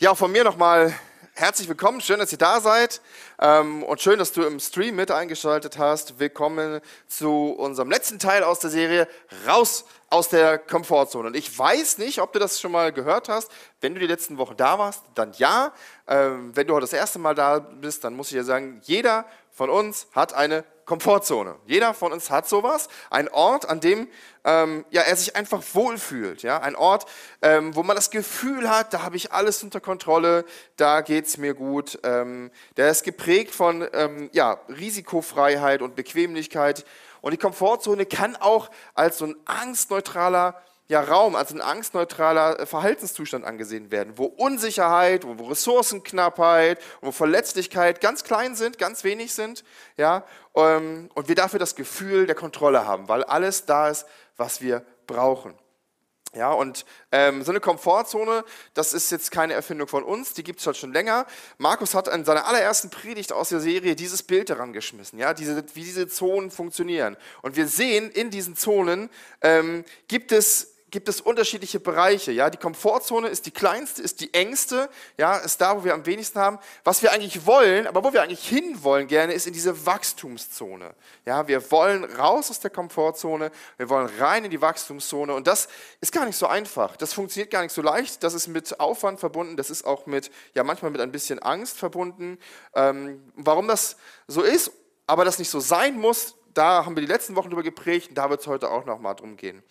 Ja, von mir nochmal herzlich willkommen. Schön, dass ihr da seid ähm, und schön, dass du im Stream mit eingeschaltet hast. Willkommen zu unserem letzten Teil aus der Serie Raus aus der Komfortzone. Und ich weiß nicht, ob du das schon mal gehört hast. Wenn du die letzten Wochen da warst, dann ja. Ähm, wenn du heute das erste Mal da bist, dann muss ich dir sagen, jeder von uns hat eine Komfortzone. Jeder von uns hat sowas. Ein Ort, an dem ähm, ja, er sich einfach wohlfühlt. Ja? Ein Ort, ähm, wo man das Gefühl hat, da habe ich alles unter Kontrolle, da geht es mir gut. Ähm, der ist geprägt von ähm, ja, Risikofreiheit und Bequemlichkeit. Und die Komfortzone kann auch als so ein angstneutraler ja, Raum als ein angstneutraler äh, Verhaltenszustand angesehen werden, wo Unsicherheit, wo Ressourcenknappheit, wo Verletzlichkeit ganz klein sind, ganz wenig sind, ja, ähm, und wir dafür das Gefühl der Kontrolle haben, weil alles da ist, was wir brauchen. Ja, und ähm, so eine Komfortzone, das ist jetzt keine Erfindung von uns, die gibt es halt schon länger. Markus hat in seiner allerersten Predigt aus der Serie dieses Bild daran geschmissen, ja, diese, wie diese Zonen funktionieren. Und wir sehen, in diesen Zonen ähm, gibt es gibt es unterschiedliche Bereiche. Ja, die Komfortzone ist die kleinste, ist die engste, ja, ist da, wo wir am wenigsten haben. Was wir eigentlich wollen, aber wo wir eigentlich hinwollen gerne, ist in diese Wachstumszone. Ja, wir wollen raus aus der Komfortzone, wir wollen rein in die Wachstumszone und das ist gar nicht so einfach. Das funktioniert gar nicht so leicht. Das ist mit Aufwand verbunden. Das ist auch mit, ja, manchmal mit ein bisschen Angst verbunden. Ähm, warum das so ist, aber das nicht so sein muss, da haben wir die letzten Wochen drüber geprägt und da wird es heute auch noch mal drum gehen.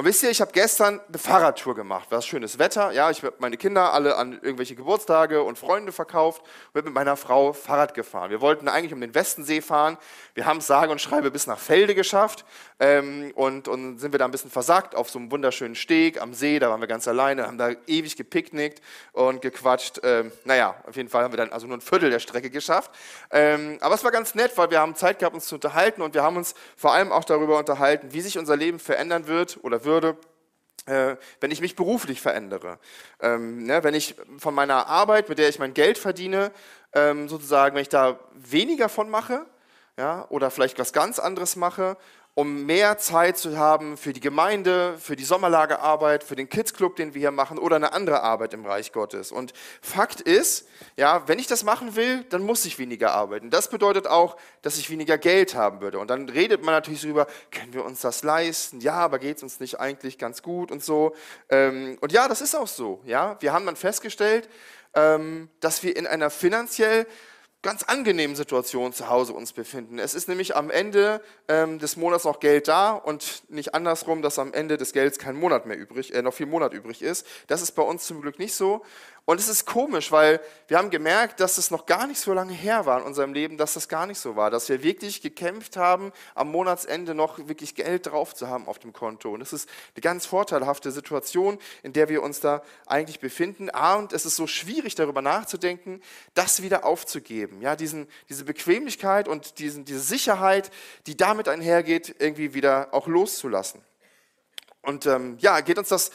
Und wisst ihr, ich habe gestern eine Fahrradtour gemacht. War schönes Wetter. Ja, ich habe meine Kinder alle an irgendwelche Geburtstage und Freunde verkauft und bin mit meiner Frau Fahrrad gefahren. Wir wollten eigentlich um den Westensee fahren. Wir haben es sage und schreibe bis nach Felde geschafft ähm, und, und sind wir da ein bisschen versagt auf so einem wunderschönen Steg am See. Da waren wir ganz alleine, haben da ewig gepicknickt und gequatscht. Ähm, naja, auf jeden Fall haben wir dann also nur ein Viertel der Strecke geschafft. Ähm, aber es war ganz nett, weil wir haben Zeit gehabt, uns zu unterhalten und wir haben uns vor allem auch darüber unterhalten, wie sich unser Leben verändern wird oder würde, äh, wenn ich mich beruflich verändere. Ähm, ne, wenn ich von meiner Arbeit, mit der ich mein Geld verdiene, ähm, sozusagen, wenn ich da weniger von mache, ja, oder vielleicht was ganz anderes mache um mehr Zeit zu haben für die Gemeinde, für die Sommerlagerarbeit, für den Kids Club, den wir hier machen oder eine andere Arbeit im Reich Gottes. Und Fakt ist, ja, wenn ich das machen will, dann muss ich weniger arbeiten. Das bedeutet auch, dass ich weniger Geld haben würde. Und dann redet man natürlich darüber, können wir uns das leisten? Ja, aber geht es uns nicht eigentlich ganz gut und so. Ähm, und ja, das ist auch so. Ja, wir haben dann festgestellt, ähm, dass wir in einer finanziell ganz angenehmen Situation zu Hause uns befinden. Es ist nämlich am Ende ähm, des Monats noch Geld da und nicht andersrum, dass am Ende des Gelds kein Monat mehr übrig, äh, noch viel Monat übrig ist. Das ist bei uns zum Glück nicht so. Und es ist komisch, weil wir haben gemerkt, dass es noch gar nicht so lange her war in unserem Leben, dass das gar nicht so war, dass wir wirklich gekämpft haben, am Monatsende noch wirklich Geld drauf zu haben auf dem Konto. Und es ist eine ganz vorteilhafte Situation, in der wir uns da eigentlich befinden. Ah, und es ist so schwierig, darüber nachzudenken, das wieder aufzugeben. Ja, diesen, diese Bequemlichkeit und diesen, diese Sicherheit, die damit einhergeht, irgendwie wieder auch loszulassen. Und ähm, ja, geht uns das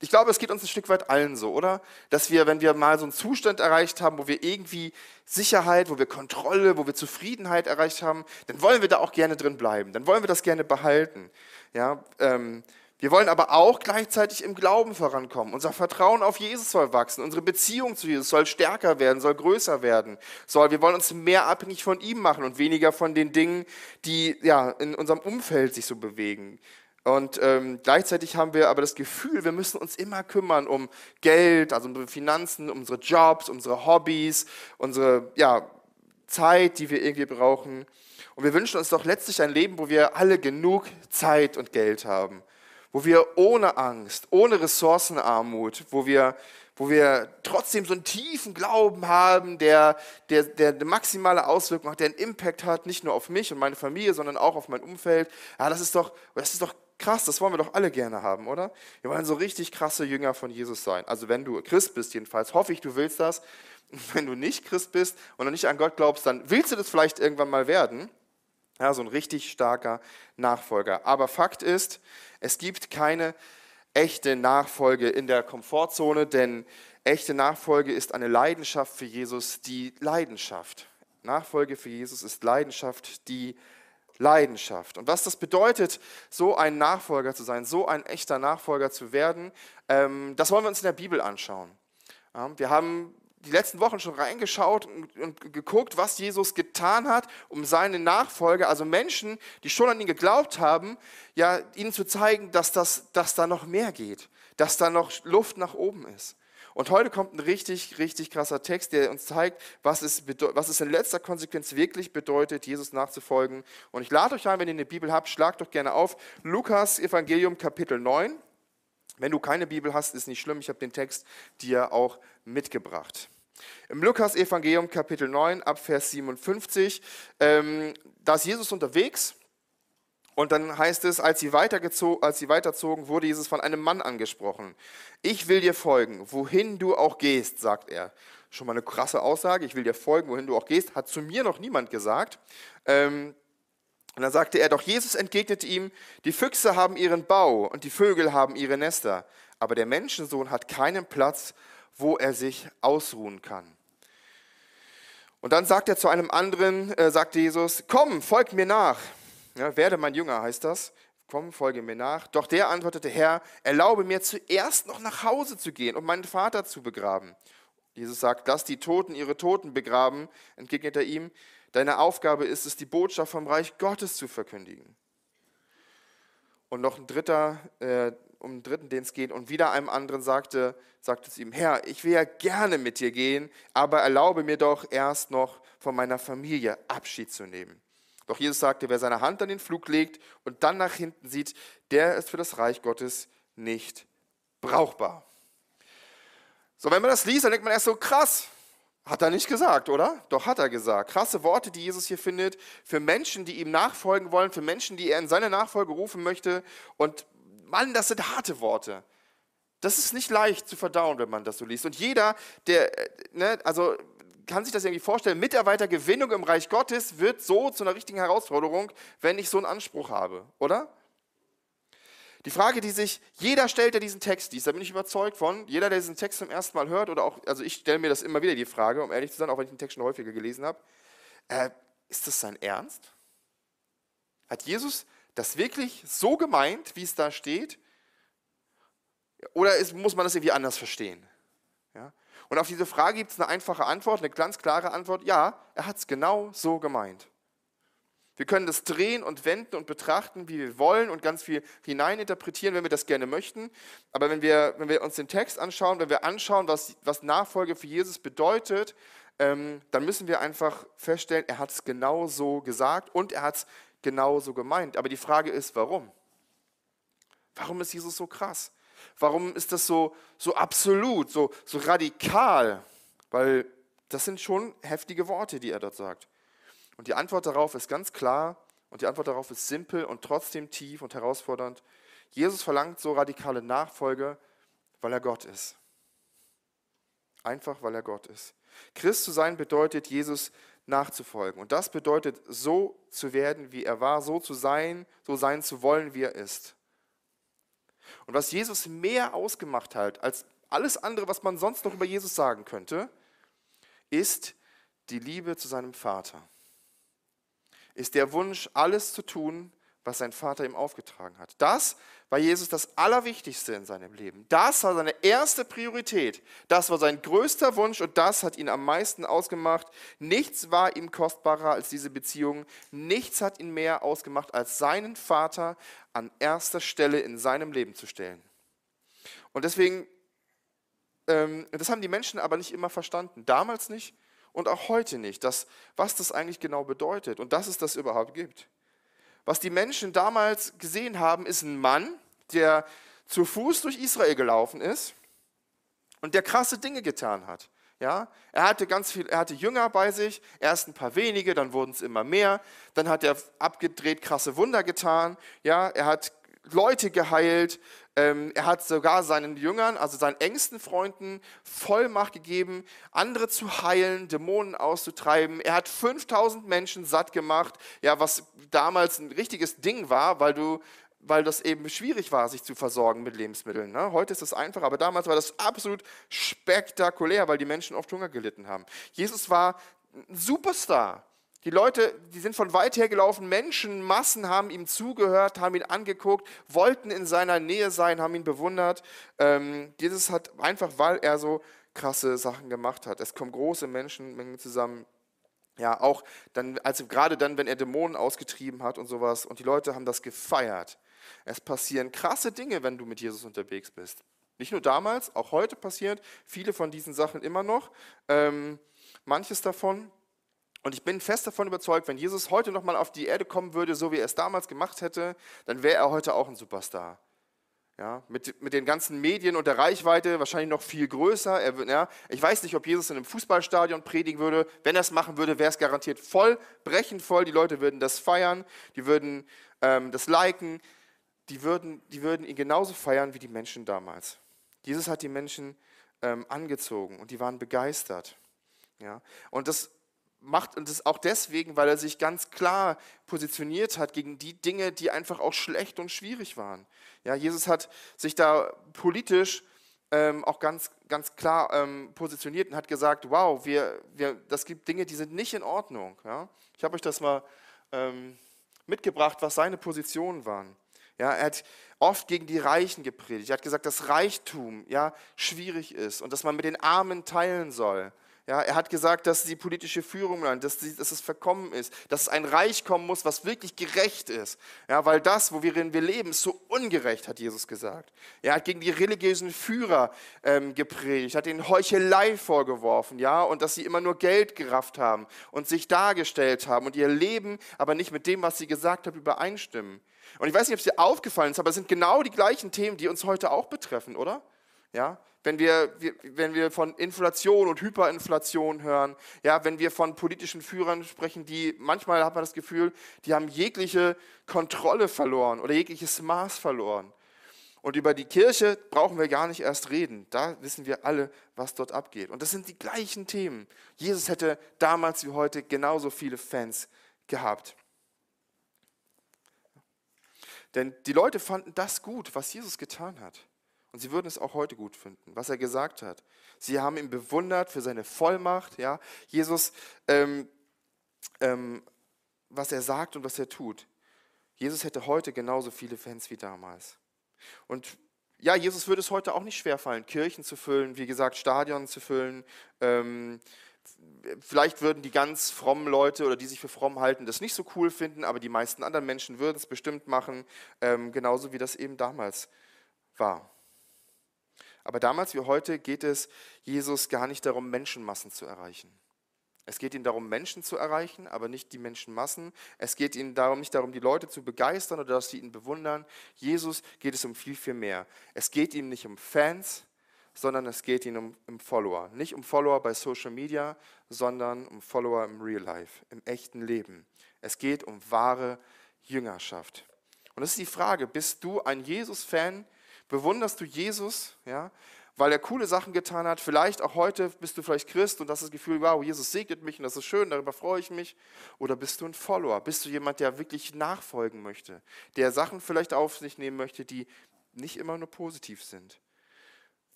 ich glaube, es geht uns ein Stück weit allen so, oder? Dass wir, wenn wir mal so einen Zustand erreicht haben, wo wir irgendwie Sicherheit, wo wir Kontrolle, wo wir Zufriedenheit erreicht haben, dann wollen wir da auch gerne drin bleiben. Dann wollen wir das gerne behalten. Ja, ähm, wir wollen aber auch gleichzeitig im Glauben vorankommen. Unser Vertrauen auf Jesus soll wachsen. Unsere Beziehung zu Jesus soll stärker werden, soll größer werden. Soll, wir wollen uns mehr abhängig von ihm machen und weniger von den Dingen, die ja, in unserem Umfeld sich so bewegen. Und ähm, gleichzeitig haben wir aber das Gefühl, wir müssen uns immer kümmern um Geld, also unsere Finanzen, unsere Jobs, unsere Hobbys, unsere ja, Zeit, die wir irgendwie brauchen. Und wir wünschen uns doch letztlich ein Leben, wo wir alle genug Zeit und Geld haben, wo wir ohne Angst, ohne Ressourcenarmut, wo wir, wo wir trotzdem so einen tiefen Glauben haben, der, der, der eine maximale Auswirkung hat, der einen Impact hat, nicht nur auf mich und meine Familie, sondern auch auf mein Umfeld. Ja, das ist doch, das ist doch krass, das wollen wir doch alle gerne haben, oder? Wir wollen so richtig krasse Jünger von Jesus sein. Also wenn du Christ bist jedenfalls, hoffe ich, du willst das. Wenn du nicht Christ bist und noch nicht an Gott glaubst, dann willst du das vielleicht irgendwann mal werden. Ja, so ein richtig starker Nachfolger. Aber Fakt ist, es gibt keine echte Nachfolge in der Komfortzone, denn echte Nachfolge ist eine Leidenschaft für Jesus, die Leidenschaft. Nachfolge für Jesus ist Leidenschaft, die Leidenschaft. Leidenschaft. Und was das bedeutet, so ein Nachfolger zu sein, so ein echter Nachfolger zu werden, ähm, das wollen wir uns in der Bibel anschauen. Wir haben die letzten Wochen schon reingeschaut und, geguckt, was Jesus getan hat, um seine Nachfolger, also Menschen, die schon an ihn geglaubt haben, ja, ihnen zu zeigen, dass, das, dass da noch mehr geht, dass da noch Luft nach oben ist. Und heute kommt ein richtig, richtig krasser Text, der uns zeigt, was es, was es in letzter Konsequenz wirklich bedeutet, Jesus nachzufolgen. Und ich lade euch ein, wenn ihr eine Bibel habt, schlagt doch gerne auf. Lukas Evangelium Kapitel 9. Wenn du keine Bibel hast, ist nicht schlimm, ich habe den Text dir auch mitgebracht. Im Lukas-Evangelium Kapitel 9 ab Vers 57, ähm, da ist Jesus unterwegs und dann heißt es, als sie, als sie weiterzogen, wurde Jesus von einem Mann angesprochen. Ich will dir folgen, wohin du auch gehst, sagt er. Schon mal eine krasse Aussage, ich will dir folgen, wohin du auch gehst, hat zu mir noch niemand gesagt. Ähm, und dann sagte er, doch Jesus entgegnete ihm, die Füchse haben ihren Bau und die Vögel haben ihre Nester, aber der Menschensohn hat keinen Platz, wo er sich ausruhen kann. Und dann sagt er zu einem anderen, äh, sagte Jesus, komm, folg mir nach. Ja, werde mein Jünger, heißt das. Komm, folge mir nach. Doch der antwortete, Herr, erlaube mir zuerst noch nach Hause zu gehen und meinen Vater zu begraben. Jesus sagt, lass die Toten ihre Toten begraben, entgegnet er ihm. Deine Aufgabe ist es, die Botschaft vom Reich Gottes zu verkündigen. Und noch ein dritter, äh, um den dritten, den es geht, und wieder einem anderen sagte, sagte es ihm, Herr, ich will ja gerne mit dir gehen, aber erlaube mir doch erst noch von meiner Familie Abschied zu nehmen. Doch Jesus sagte, wer seine Hand an den Flug legt und dann nach hinten sieht, der ist für das Reich Gottes nicht brauchbar. So, wenn man das liest, dann denkt man erst so, krass, hat er nicht gesagt, oder? Doch hat er gesagt. Krasse Worte, die Jesus hier findet, für Menschen, die ihm nachfolgen wollen, für Menschen, die er in seine Nachfolge rufen möchte. Und Mann, das sind harte Worte. Das ist nicht leicht zu verdauen, wenn man das so liest. Und jeder, der, äh, ne, also kann sich das irgendwie vorstellen, Mitarbeitergewinnung im Reich Gottes wird so zu einer richtigen Herausforderung, wenn ich so einen Anspruch habe, oder? Die Frage, die sich jeder stellt, der diesen Text liest, da bin ich überzeugt von, jeder, der diesen Text zum ersten Mal hört, oder auch, also ich stelle mir das immer wieder die Frage, um ehrlich zu sein, auch wenn ich den Text schon häufiger gelesen habe, äh, ist das sein Ernst? Hat Jesus das wirklich so gemeint, wie es da steht? Oder ist, muss man das irgendwie anders verstehen? Und auf diese Frage gibt es eine einfache Antwort, eine ganz klare Antwort, ja, er hat es genau so gemeint. Wir können das drehen und wenden und betrachten, wie wir wollen und ganz viel hineininterpretieren, wenn wir das gerne möchten. Aber wenn wir, wenn wir uns den Text anschauen, wenn wir anschauen, was, was Nachfolge für Jesus bedeutet, ähm, dann müssen wir einfach feststellen, er hat es genau so gesagt und er hat es genau so gemeint. Aber die Frage ist, warum? Warum ist Jesus so krass? Warum ist das so, so absolut, so, so radikal? Weil das sind schon heftige Worte, die er dort sagt. Und die Antwort darauf ist ganz klar und die Antwort darauf ist simpel und trotzdem tief und herausfordernd. Jesus verlangt so radikale Nachfolge, weil er Gott ist. Einfach weil er Gott ist. Christ zu sein bedeutet, Jesus nachzufolgen. Und das bedeutet, so zu werden, wie er war, so zu sein, so sein zu wollen, wie er ist. Und was Jesus mehr ausgemacht hat als alles andere, was man sonst noch über Jesus sagen könnte, ist die Liebe zu seinem Vater. Ist der Wunsch, alles zu tun, was sein Vater ihm aufgetragen hat. Das war Jesus das Allerwichtigste in seinem Leben. Das war seine erste Priorität. Das war sein größter Wunsch und das hat ihn am meisten ausgemacht. Nichts war ihm kostbarer als diese Beziehung. Nichts hat ihn mehr ausgemacht, als seinen Vater an erster Stelle in seinem Leben zu stellen. Und deswegen, ähm, das haben die Menschen aber nicht immer verstanden. Damals nicht und auch heute nicht, dass, was das eigentlich genau bedeutet und dass es das überhaupt gibt. Was die Menschen damals gesehen haben, ist ein Mann, der zu Fuß durch Israel gelaufen ist und der krasse Dinge getan hat. Ja, er hatte ganz viel, er hatte Jünger bei sich, erst ein paar wenige, dann wurden es immer mehr. Dann hat er abgedreht krasse Wunder getan. Ja, er hat Leute geheilt. Ähm, er hat sogar seinen Jüngern, also seinen engsten Freunden, Vollmacht gegeben, andere zu heilen, Dämonen auszutreiben. Er hat 5000 Menschen satt gemacht, ja, was damals ein richtiges Ding war, weil du weil das eben schwierig war, sich zu versorgen mit Lebensmitteln. Ne? Heute ist es einfach, aber damals war das absolut spektakulär, weil die Menschen oft Hunger gelitten haben. Jesus war ein Superstar. Die Leute, die sind von weit her gelaufen, Menschenmassen haben ihm zugehört, haben ihn angeguckt, wollten in seiner Nähe sein, haben ihn bewundert. Ähm, Jesus hat einfach, weil er so krasse Sachen gemacht hat. Es kommen große Menschenmengen zusammen. Ja, auch dann, also gerade dann, wenn er Dämonen ausgetrieben hat und sowas und die Leute haben das gefeiert. Es passieren krasse Dinge, wenn du mit Jesus unterwegs bist. Nicht nur damals, auch heute passiert viele von diesen Sachen immer noch. Ähm, manches davon. Und ich bin fest davon überzeugt, wenn Jesus heute nochmal auf die Erde kommen würde, so wie er es damals gemacht hätte, dann wäre er heute auch ein Superstar. Ja, mit, mit den ganzen Medien und der Reichweite wahrscheinlich noch viel größer. Er, ja, ich weiß nicht, ob Jesus in einem Fußballstadion predigen würde. Wenn er es machen würde, wäre es garantiert voll, brechend voll. Die Leute würden das feiern, die würden ähm, das liken, die würden, die würden ihn genauso feiern wie die Menschen damals. Jesus hat die Menschen ähm, angezogen und die waren begeistert. Ja, und das macht und das auch deswegen, weil er sich ganz klar positioniert hat gegen die Dinge, die einfach auch schlecht und schwierig waren. Ja, Jesus hat sich da politisch ähm, auch ganz, ganz klar ähm, positioniert und hat gesagt, wow, wir, wir, das gibt Dinge, die sind nicht in Ordnung. Ja? Ich habe euch das mal ähm, mitgebracht, was seine Positionen waren. Ja, er hat oft gegen die Reichen gepredigt. Er hat gesagt, dass Reichtum ja, schwierig ist und dass man mit den Armen teilen soll. Ja, er hat gesagt, dass die politische Führung, dass, die, dass es verkommen ist, dass ein Reich kommen muss, was wirklich gerecht ist. Ja, weil das, wo wir leben, ist so ungerecht, hat Jesus gesagt. Er hat gegen die religiösen Führer ähm, gepredigt, hat ihnen Heuchelei vorgeworfen, ja, und dass sie immer nur Geld gerafft haben und sich dargestellt haben und ihr Leben aber nicht mit dem, was sie gesagt haben, übereinstimmen. Und ich weiß nicht, ob es dir aufgefallen ist, aber es sind genau die gleichen Themen, die uns heute auch betreffen, oder? Ja, wenn wir, wenn wir von Inflation und Hyperinflation hören, ja, wenn wir von politischen Führern sprechen, die manchmal hat man das Gefühl, die haben jegliche Kontrolle verloren oder jegliches Maß verloren. Und über die Kirche brauchen wir gar nicht erst reden. Da wissen wir alle, was dort abgeht. Und das sind die gleichen Themen. Jesus hätte damals wie heute genauso viele Fans gehabt. Denn die Leute fanden das gut, was Jesus getan hat. Und sie würden es auch heute gut finden, was er gesagt hat. Sie haben ihn bewundert für seine Vollmacht. Ja? Jesus, ähm, ähm, was er sagt und was er tut. Jesus hätte heute genauso viele Fans wie damals. Und ja, Jesus würde es heute auch nicht schwerfallen, Kirchen zu füllen, wie gesagt, Stadion zu füllen. Ähm, vielleicht würden die ganz frommen Leute oder die sich für fromm halten, das nicht so cool finden, aber die meisten anderen Menschen würden es bestimmt machen, ähm, genauso wie das eben damals war. Aber damals wie heute geht es Jesus gar nicht darum, Menschenmassen zu erreichen. Es geht ihm darum, Menschen zu erreichen, aber nicht die Menschenmassen. Es geht ihm darum, nicht darum, die Leute zu begeistern oder dass sie ihn bewundern. Jesus geht es um viel, viel mehr. Es geht ihm nicht um Fans, sondern es geht ihm um, um Follower. Nicht um Follower bei Social Media, sondern um Follower im Real Life, im echten Leben. Es geht um wahre Jüngerschaft. Und das ist die Frage, bist du ein Jesus-Fan? Bewunderst du Jesus, ja, weil er coole Sachen getan hat? Vielleicht auch heute bist du vielleicht Christ und hast das Gefühl, wow, Jesus segnet mich und das ist schön, darüber freue ich mich. Oder bist du ein Follower? Bist du jemand, der wirklich nachfolgen möchte? Der Sachen vielleicht auf sich nehmen möchte, die nicht immer nur positiv sind?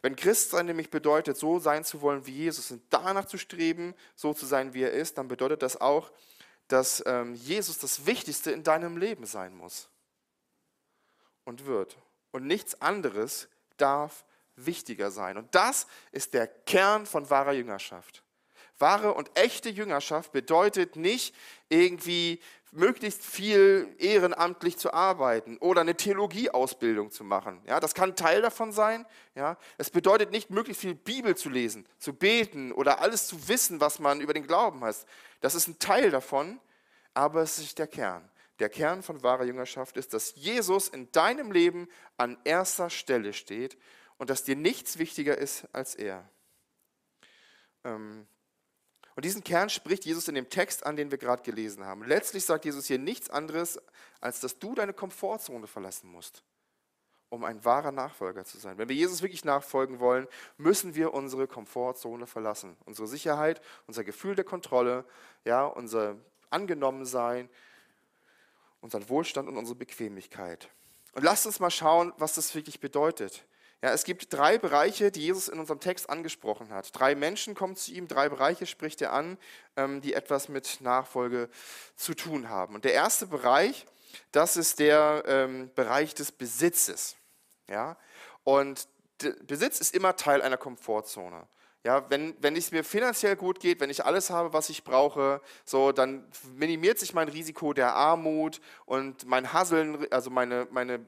Wenn Christsein nämlich bedeutet, so sein zu wollen wie Jesus und danach zu streben, so zu sein, wie er ist, dann bedeutet das auch, dass ähm, Jesus das Wichtigste in deinem Leben sein muss und wird und nichts anderes darf wichtiger sein. Und das ist der Kern von wahrer Jüngerschaft. Wahre und echte Jüngerschaft bedeutet nicht irgendwie möglichst viel ehrenamtlich zu arbeiten oder eine Theologieausbildung zu machen. Ja, das kann Teil davon sein. Ja, es bedeutet nicht möglichst viel Bibel zu lesen, zu beten oder alles zu wissen, was man über den Glauben hat. Das ist ein Teil davon, aber es ist nicht der Kern. Der Kern von wahrer Jüngerschaft ist, dass Jesus in deinem Leben an erster Stelle steht und dass dir nichts wichtiger ist als er. Ähm, und diesen Kern spricht Jesus in dem Text an, den wir gerade gelesen haben. Letztlich sagt Jesus hier nichts anderes, als dass du deine Komfortzone verlassen musst, um ein wahrer Nachfolger zu sein. Wenn wir Jesus wirklich nachfolgen wollen, müssen wir unsere Komfortzone verlassen. Unsere Sicherheit, unser Gefühl der Kontrolle, ja, unser Angenommensein, unseren Wohlstand und unsere Bequemlichkeit. Und lasst uns mal schauen, was das wirklich bedeutet. Ja, es gibt drei Bereiche, die Jesus in unserem Text angesprochen hat. Drei Menschen kommen zu ihm, drei Bereiche spricht er an, ähm, die etwas mit Nachfolge zu tun haben. Und der erste Bereich, das ist der ähm, Bereich des Besitzes. Ja? Und Besitz ist immer Teil einer Komfortzone. Ja, wenn, wenn es mir finanziell gut geht, wenn ich alles habe, was ich brauche, so, dann minimiert sich mein Risiko der Armut und mein Hasseln, also meine, meine,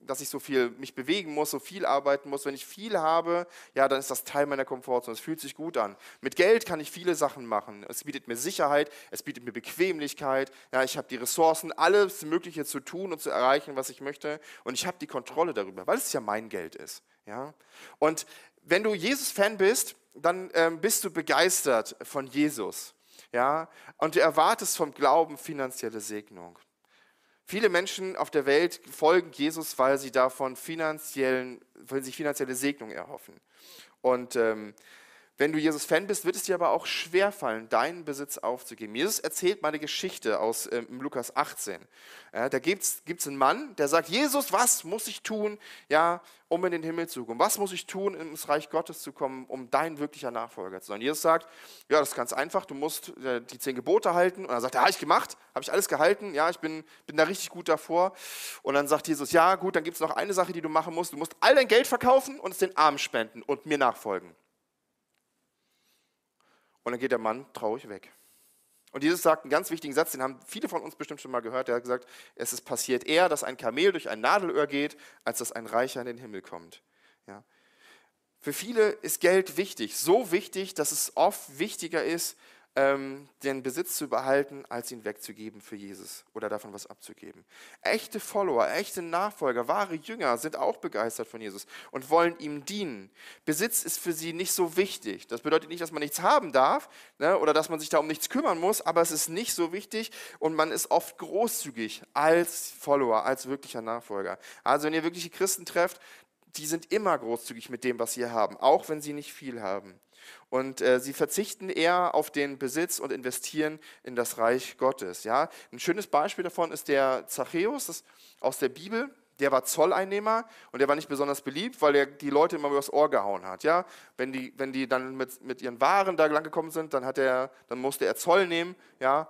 dass ich so viel mich bewegen muss, so viel arbeiten muss. Wenn ich viel habe, ja, dann ist das Teil meiner Komfortzone. Es fühlt sich gut an. Mit Geld kann ich viele Sachen machen. Es bietet mir Sicherheit, es bietet mir Bequemlichkeit. Ja, ich habe die Ressourcen, alles Mögliche zu tun und zu erreichen, was ich möchte. Und ich habe die Kontrolle darüber, weil es ja mein Geld ist. Ja? Und wenn du Jesus-Fan bist, dann ähm, bist du begeistert von Jesus. Ja? Und du erwartest vom Glauben finanzielle Segnung. Viele Menschen auf der Welt folgen Jesus, weil sie davon finanziellen, weil sie finanzielle Segnung erhoffen. Und ähm, wenn du Jesus-Fan bist, wird es dir aber auch schwerfallen, deinen Besitz aufzugeben. Jesus erzählt mal eine Geschichte aus ähm, Lukas 18. Ja, da gibt es einen Mann, der sagt, Jesus, was muss ich tun, ja, um in den Himmel zu kommen? Was muss ich tun, ins Reich Gottes zu kommen, um dein wirklicher Nachfolger zu sein? Jesus sagt, ja, das ist ganz einfach, du musst äh, die zehn Gebote halten. Und er sagt, ja, habe ich gemacht, habe ich alles gehalten, ja, ich bin, bin da richtig gut davor. Und dann sagt Jesus, ja, gut, dann gibt es noch eine Sache, die du machen musst. Du musst all dein Geld verkaufen und es den Armen spenden und mir nachfolgen. Und dann geht der Mann traurig weg. Und Jesus sagt einen ganz wichtigen Satz, den haben viele von uns bestimmt schon mal gehört. Er hat gesagt, es ist passiert eher, dass ein Kamel durch ein Nadelöhr geht, als dass ein Reicher in den Himmel kommt. Ja. Für viele ist Geld wichtig, so wichtig, dass es oft wichtiger ist, ähm, den Besitz zu behalten, als ihn wegzugeben für Jesus oder davon was abzugeben. Echte Follower, echte Nachfolger, wahre Jünger sind auch begeistert von Jesus und wollen ihm dienen. Besitz ist für sie nicht so wichtig. Das bedeutet nicht, dass man nichts haben darf ne, oder dass man sich da um nichts kümmern muss, aber es ist nicht so wichtig und man ist oft großzügig als Follower, als wirklicher Nachfolger. Also wenn ihr wirkliche Christen trefft, die sind immer großzügig mit dem, was sie haben, auch wenn sie nicht viel haben. Und äh, sie verzichten eher auf den Besitz und investieren in das Reich Gottes. Ja? Ein schönes Beispiel davon ist der Zachäus aus der Bibel. Der war Zolleinnehmer und der war nicht besonders beliebt, weil er die Leute immer übers Ohr gehauen hat. Ja? Wenn, die, wenn die dann mit, mit ihren Waren da lang gekommen sind, dann, hat er, dann musste er Zoll nehmen, ja?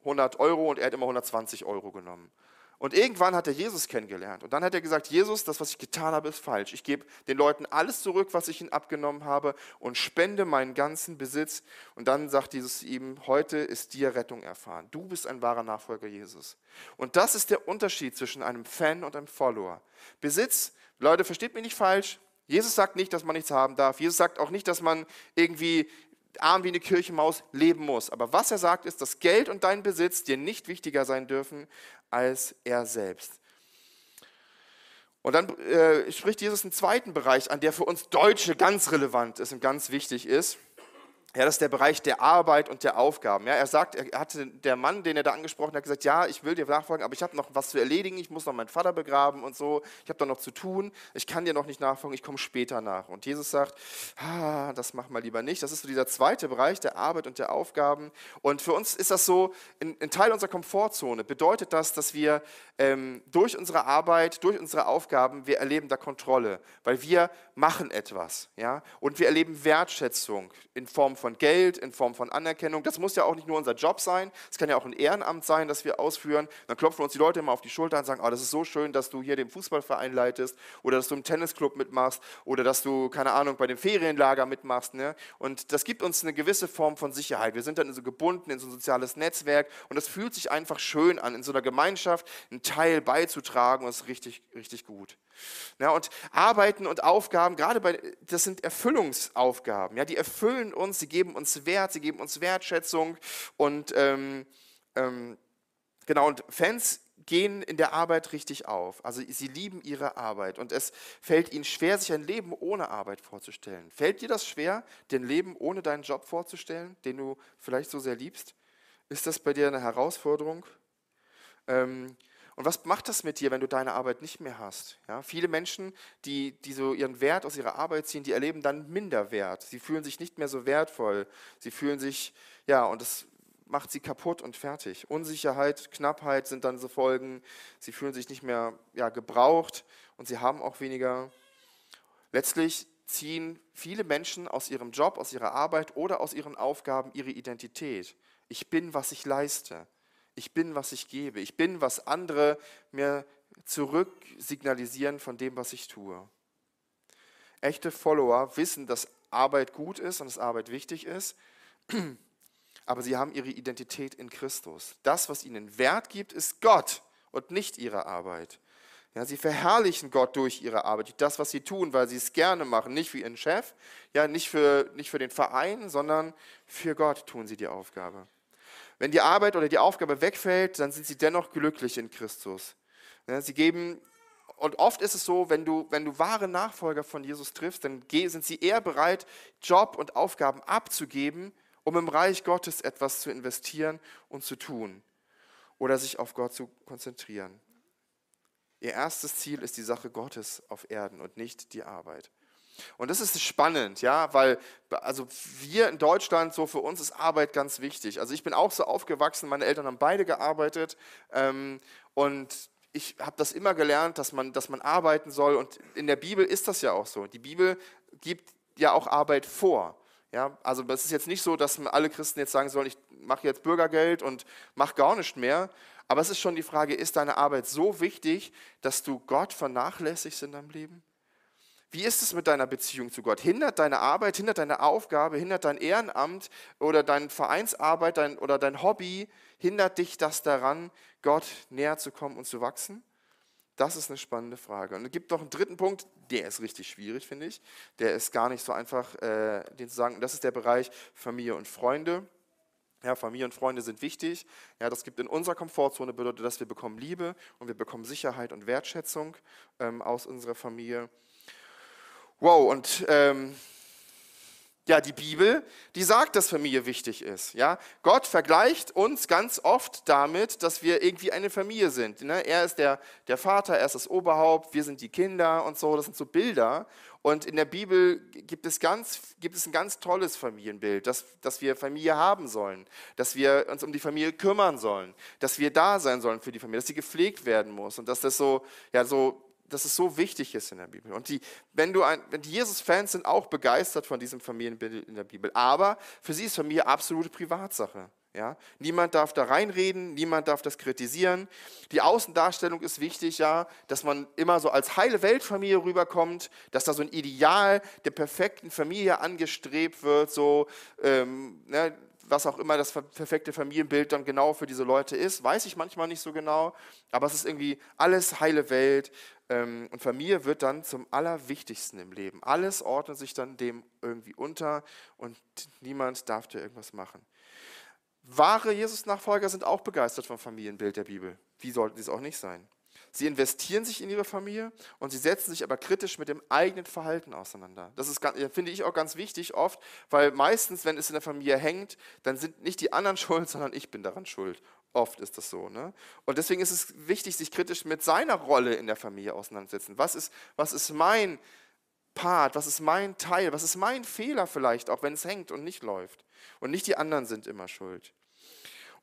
100 Euro und er hat immer 120 Euro genommen. Und irgendwann hat er Jesus kennengelernt. Und dann hat er gesagt, Jesus, das, was ich getan habe, ist falsch. Ich gebe den Leuten alles zurück, was ich ihnen abgenommen habe und spende meinen ganzen Besitz. Und dann sagt Jesus ihm, heute ist dir Rettung erfahren. Du bist ein wahrer Nachfolger Jesus. Und das ist der Unterschied zwischen einem Fan und einem Follower. Besitz, Leute, versteht mich nicht falsch. Jesus sagt nicht, dass man nichts haben darf. Jesus sagt auch nicht, dass man irgendwie arm wie eine Kirchenmaus leben muss. Aber was er sagt, ist, dass Geld und dein Besitz dir nicht wichtiger sein dürfen als er selbst. Und dann äh, spricht Jesus einen zweiten Bereich an, der für uns Deutsche ganz relevant ist und ganz wichtig ist. Ja, das ist der Bereich der Arbeit und der Aufgaben. Ja, er sagt, er hatte der Mann, den er da angesprochen hat, gesagt, ja, ich will dir nachfolgen, aber ich habe noch was zu erledigen, ich muss noch meinen Vater begraben und so, ich habe da noch zu tun, ich kann dir noch nicht nachfolgen, ich komme später nach. Und Jesus sagt, ah, das mach mal lieber nicht. Das ist so dieser zweite Bereich der Arbeit und der Aufgaben. Und für uns ist das so ein, ein Teil unserer Komfortzone. Bedeutet das, dass wir ähm, durch unsere Arbeit, durch unsere Aufgaben, wir erleben da Kontrolle, weil wir machen etwas, ja, und wir erleben Wertschätzung in Form von Geld, in Form von Anerkennung. Das muss ja auch nicht nur unser Job sein, es kann ja auch ein Ehrenamt sein, das wir ausführen. Dann klopfen uns die Leute immer auf die Schulter und sagen, oh, das ist so schön, dass du hier den Fußballverein leitest oder dass du im Tennisclub mitmachst oder dass du, keine Ahnung, bei dem Ferienlager mitmachst. Ne? Und das gibt uns eine gewisse Form von Sicherheit. Wir sind dann so gebunden in so ein soziales Netzwerk und es fühlt sich einfach schön an, in so einer Gemeinschaft einen Teil beizutragen und es ist richtig, richtig gut. Ja, und Arbeiten und Aufgaben, gerade bei, das sind Erfüllungsaufgaben. Ja, die erfüllen uns, sie geben uns Wert, sie geben uns Wertschätzung und ähm, ähm, genau. Und Fans gehen in der Arbeit richtig auf. Also sie lieben ihre Arbeit und es fällt ihnen schwer, sich ein Leben ohne Arbeit vorzustellen. Fällt dir das schwer, den Leben ohne deinen Job vorzustellen, den du vielleicht so sehr liebst? Ist das bei dir eine Herausforderung? Ähm, und was macht das mit dir, wenn du deine Arbeit nicht mehr hast? Ja, viele Menschen, die, die so ihren Wert aus ihrer Arbeit ziehen, die erleben dann Minderwert. Sie fühlen sich nicht mehr so wertvoll. Sie fühlen sich, ja, und das macht sie kaputt und fertig. Unsicherheit, Knappheit sind dann so Folgen. Sie fühlen sich nicht mehr ja, gebraucht und sie haben auch weniger. Letztlich ziehen viele Menschen aus ihrem Job, aus ihrer Arbeit oder aus ihren Aufgaben ihre Identität. Ich bin, was ich leiste. Ich bin, was ich gebe. Ich bin, was andere mir zurück signalisieren von dem, was ich tue. Echte Follower wissen, dass Arbeit gut ist und dass Arbeit wichtig ist, aber sie haben ihre Identität in Christus. Das, was ihnen Wert gibt, ist Gott und nicht ihre Arbeit. Ja, sie verherrlichen Gott durch ihre Arbeit, das, was sie tun, weil sie es gerne machen, nicht für ihren Chef, ja, nicht für, nicht für den Verein, sondern für Gott tun sie die Aufgabe. Wenn die Arbeit oder die Aufgabe wegfällt, dann sind sie dennoch glücklich in Christus. Ja, sie geben, und oft ist es so, wenn du, wenn du wahre Nachfolger von Jesus triffst, dann sind sie eher bereit, Job und Aufgaben abzugeben, um im Reich Gottes etwas zu investieren und zu tun oder sich auf Gott zu konzentrieren. Ihr erstes Ziel ist die Sache Gottes auf Erden und nicht die Arbeit. Und das ist spannend, ja, weil also wir in Deutschland, so für uns ist Arbeit ganz wichtig. Also ich bin auch so aufgewachsen, meine Eltern haben beide gearbeitet ähm, und ich habe das immer gelernt, dass man, dass man arbeiten soll und in der Bibel ist das ja auch so. Die Bibel gibt ja auch Arbeit vor. Ja, also es ist jetzt nicht so, dass alle Christen jetzt sagen sollen, ich mache jetzt Bürgergeld und mache gar nicht mehr, aber es ist schon die Frage, ist deine Arbeit so wichtig, dass du Gott vernachlässigst in deinem Leben? Wie ist es mit deiner Beziehung zu Gott? Hindert deine Arbeit, hindert deine Aufgabe, hindert dein Ehrenamt oder deine Vereinsarbeit dein, oder dein Hobby, hindert dich das daran, Gott näher zu kommen und zu wachsen? Das ist eine spannende Frage. Und es gibt noch einen dritten Punkt, der ist richtig schwierig, finde ich. Der ist gar nicht so einfach, äh, den zu sagen. Und das ist der Bereich Familie und Freunde. Ja, Familie und Freunde sind wichtig. Ja, das gibt in unserer Komfortzone bedeutet, dass wir bekommen Liebe und wir bekommen Sicherheit und Wertschätzung ähm, aus unserer Familie. Wow, und ähm, ja, die Bibel, die sagt, dass Familie wichtig ist. Ja? Gott vergleicht uns ganz oft damit, dass wir irgendwie eine Familie sind. Ne? Er ist der, der Vater, er ist das Oberhaupt, wir sind die Kinder und so. Das sind so Bilder. Und in der Bibel gibt es, ganz, gibt es ein ganz tolles Familienbild, dass, dass wir Familie haben sollen, dass wir uns um die Familie kümmern sollen, dass wir da sein sollen für die Familie, dass sie gepflegt werden muss und dass das so, ja, so dass es so wichtig ist in der Bibel. Und die, wenn, du ein, wenn die Jesus-Fans sind auch begeistert von diesem Familienbild in der Bibel. Aber für sie ist Familie absolute Privatsache. Ja? Niemand darf da reinreden, niemand darf das kritisieren. Die Außendarstellung ist wichtig, ja, dass man immer so als heile Weltfamilie rüberkommt, dass da so ein Ideal der perfekten Familie angestrebt wird, so ähm, ne, was auch immer das perfekte Familienbild dann genau für diese Leute ist, weiß ich manchmal nicht so genau, aber es ist irgendwie alles heile Welt ähm, und Familie wird dann zum Allerwichtigsten im Leben. Alles ordnet sich dann dem irgendwie unter und niemand darf dir irgendwas machen. Wahre Jesus-Nachfolger sind auch begeistert vom Familienbild der Bibel. Wie sollten sie es auch nicht sein? Sie investieren sich in ihre Familie und sie setzen sich aber kritisch mit dem eigenen Verhalten auseinander. Das ist, finde ich, auch ganz wichtig oft, weil meistens, wenn es in der Familie hängt, dann sind nicht die anderen schuld, sondern ich bin daran schuld. Oft ist das so. Ne? Und deswegen ist es wichtig, sich kritisch mit seiner Rolle in der Familie auseinanderzusetzen. Was ist, was ist mein Part? Was ist mein Teil? Was ist mein Fehler vielleicht, auch wenn es hängt und nicht läuft? Und nicht die anderen sind immer schuld.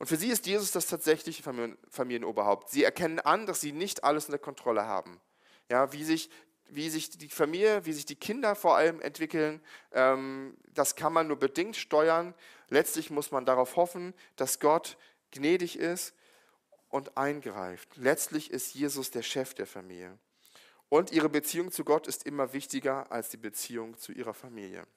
Und für sie ist Jesus das tatsächliche Familienoberhaupt. Sie erkennen an, dass sie nicht alles in der Kontrolle haben. Ja, wie sich wie sich die Familie, wie sich die Kinder vor allem entwickeln, ähm, das kann man nur bedingt steuern. Letztlich muss man darauf hoffen, dass Gott gnädig ist und eingreift. Letztlich ist Jesus der Chef der Familie. Und ihre Beziehung zu Gott ist immer wichtiger als die Beziehung zu ihrer Familie.